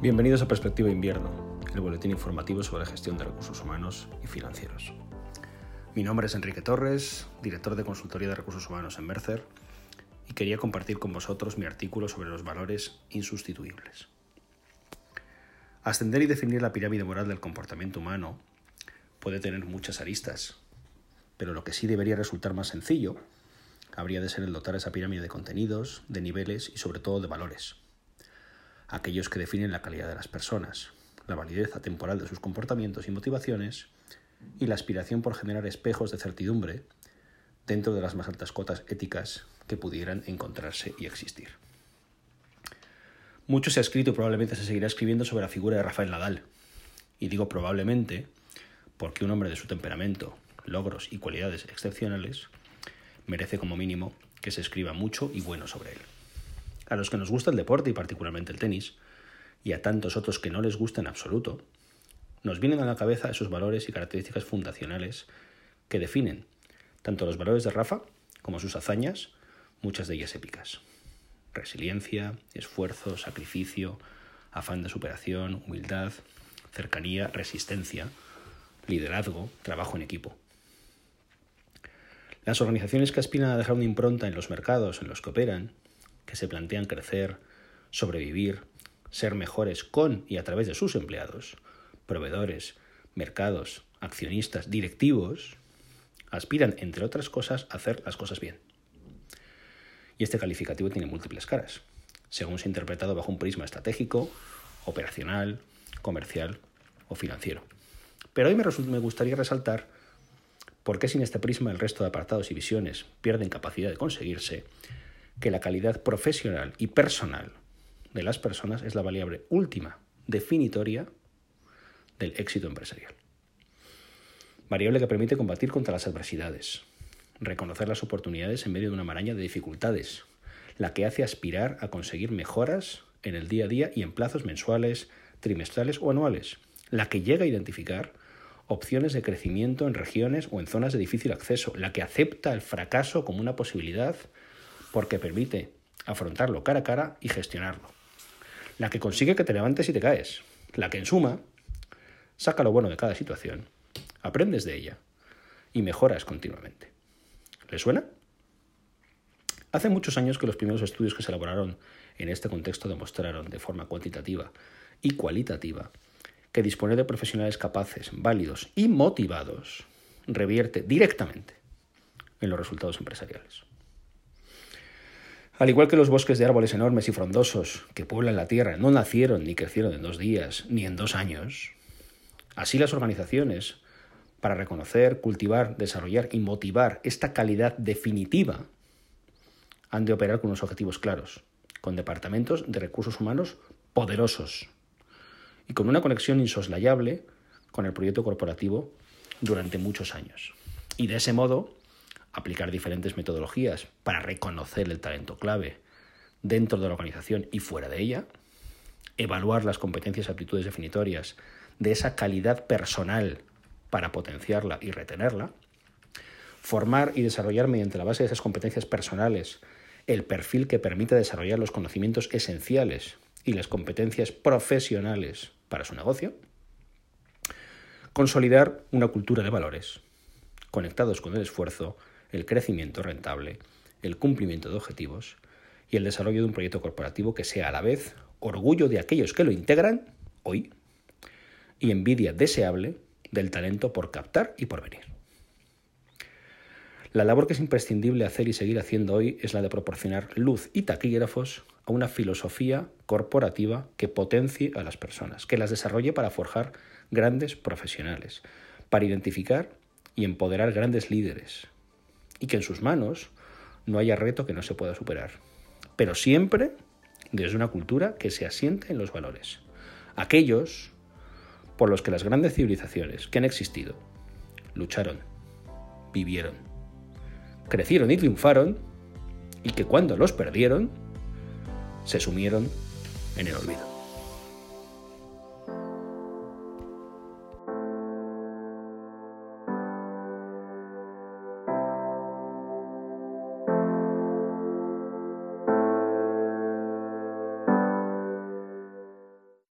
Bienvenidos a Perspectiva Invierno, el boletín informativo sobre gestión de recursos humanos y financieros. Mi nombre es Enrique Torres, director de consultoría de recursos humanos en Mercer, y quería compartir con vosotros mi artículo sobre los valores insustituibles. Ascender y definir la pirámide moral del comportamiento humano puede tener muchas aristas, pero lo que sí debería resultar más sencillo habría de ser el dotar esa pirámide de contenidos, de niveles y sobre todo de valores. Aquellos que definen la calidad de las personas, la validez atemporal de sus comportamientos y motivaciones y la aspiración por generar espejos de certidumbre dentro de las más altas cotas éticas que pudieran encontrarse y existir. Mucho se ha escrito y probablemente se seguirá escribiendo sobre la figura de Rafael Nadal. Y digo probablemente porque un hombre de su temperamento, logros y cualidades excepcionales merece como mínimo que se escriba mucho y bueno sobre él. A los que nos gusta el deporte y particularmente el tenis, y a tantos otros que no les gusta en absoluto, nos vienen a la cabeza esos valores y características fundacionales que definen tanto los valores de Rafa como sus hazañas, muchas de ellas épicas. Resiliencia, esfuerzo, sacrificio, afán de superación, humildad, cercanía, resistencia, liderazgo, trabajo en equipo. Las organizaciones que aspiran a dejar una impronta en los mercados en los que operan, que se plantean crecer, sobrevivir, ser mejores con y a través de sus empleados, proveedores, mercados, accionistas, directivos, aspiran, entre otras cosas, a hacer las cosas bien. Y este calificativo tiene múltiples caras, según se ha interpretado bajo un prisma estratégico, operacional, comercial o financiero. Pero hoy me, gustaría resaltar por qué sin este prisma el resto de apartados y visiones pierden capacidad de conseguirse, que la calidad profesional y personal de las personas es la variable última, definitoria, del éxito empresarial. Variable que permite combatir contra las adversidades, reconocer las oportunidades en medio de una maraña de dificultades, la que hace aspirar a conseguir mejoras en el día a día y en plazos mensuales, trimestrales o anuales, la que llega a identificar opciones de crecimiento en regiones o en zonas de difícil acceso, la que acepta el fracaso como una posibilidad porque permite afrontarlo cara a cara y gestionarlo, la que consigue que te levantes y te caes, la que en suma saca lo bueno de cada situación, aprendes de ella y mejoras continuamente. ¿Le suena? Hace muchos años que los primeros estudios que se elaboraron en este contexto demostraron de forma cuantitativa y cualitativa que disponer de profesionales capaces, válidos y motivados revierte directamente en los resultados empresariales. Al igual que los bosques de árboles enormes y frondosos que pueblan la tierra no nacieron ni crecieron en dos días ni en dos años, así las organizaciones, para reconocer, cultivar, desarrollar y motivar esta calidad definitiva, han de operar con unos objetivos claros, con departamentos de recursos humanos poderosos, y con una conexión insoslayable con el proyecto corporativo durante muchos años. Y de ese modo, aplicar diferentes metodologías para reconocer el talento clave dentro de la organización y fuera de ella, evaluar las competencias y aptitudes definitorias de esa calidad personal para potenciarla y retenerla, formar y desarrollar mediante la base de esas competencias personales el perfil que permita desarrollar los conocimientos esenciales y las competencias profesionales para su negocio. Consolidar una cultura de valores conectados con el esfuerzo, el crecimiento rentable, el cumplimiento de objetivos y el desarrollo de un proyecto corporativo que sea a la vez orgullo de aquellos que lo integran hoy y envidia deseable del talento por captar y por venir. La labor que es imprescindible hacer y seguir haciendo hoy es la de proporcionar luz y taquígrafos a una filosofía corporativa que potencie a las personas, que las desarrolle para forjar grandes profesionales, para identificar y empoderar grandes líderes, y que en sus manos no haya reto que no se pueda superar, pero siempre desde una cultura que se asiente en los valores, aquellos por los que las grandes civilizaciones que han existido lucharon, vivieron, crecieron y triunfaron, y que cuando los perdieron, se sumieron en el olvido.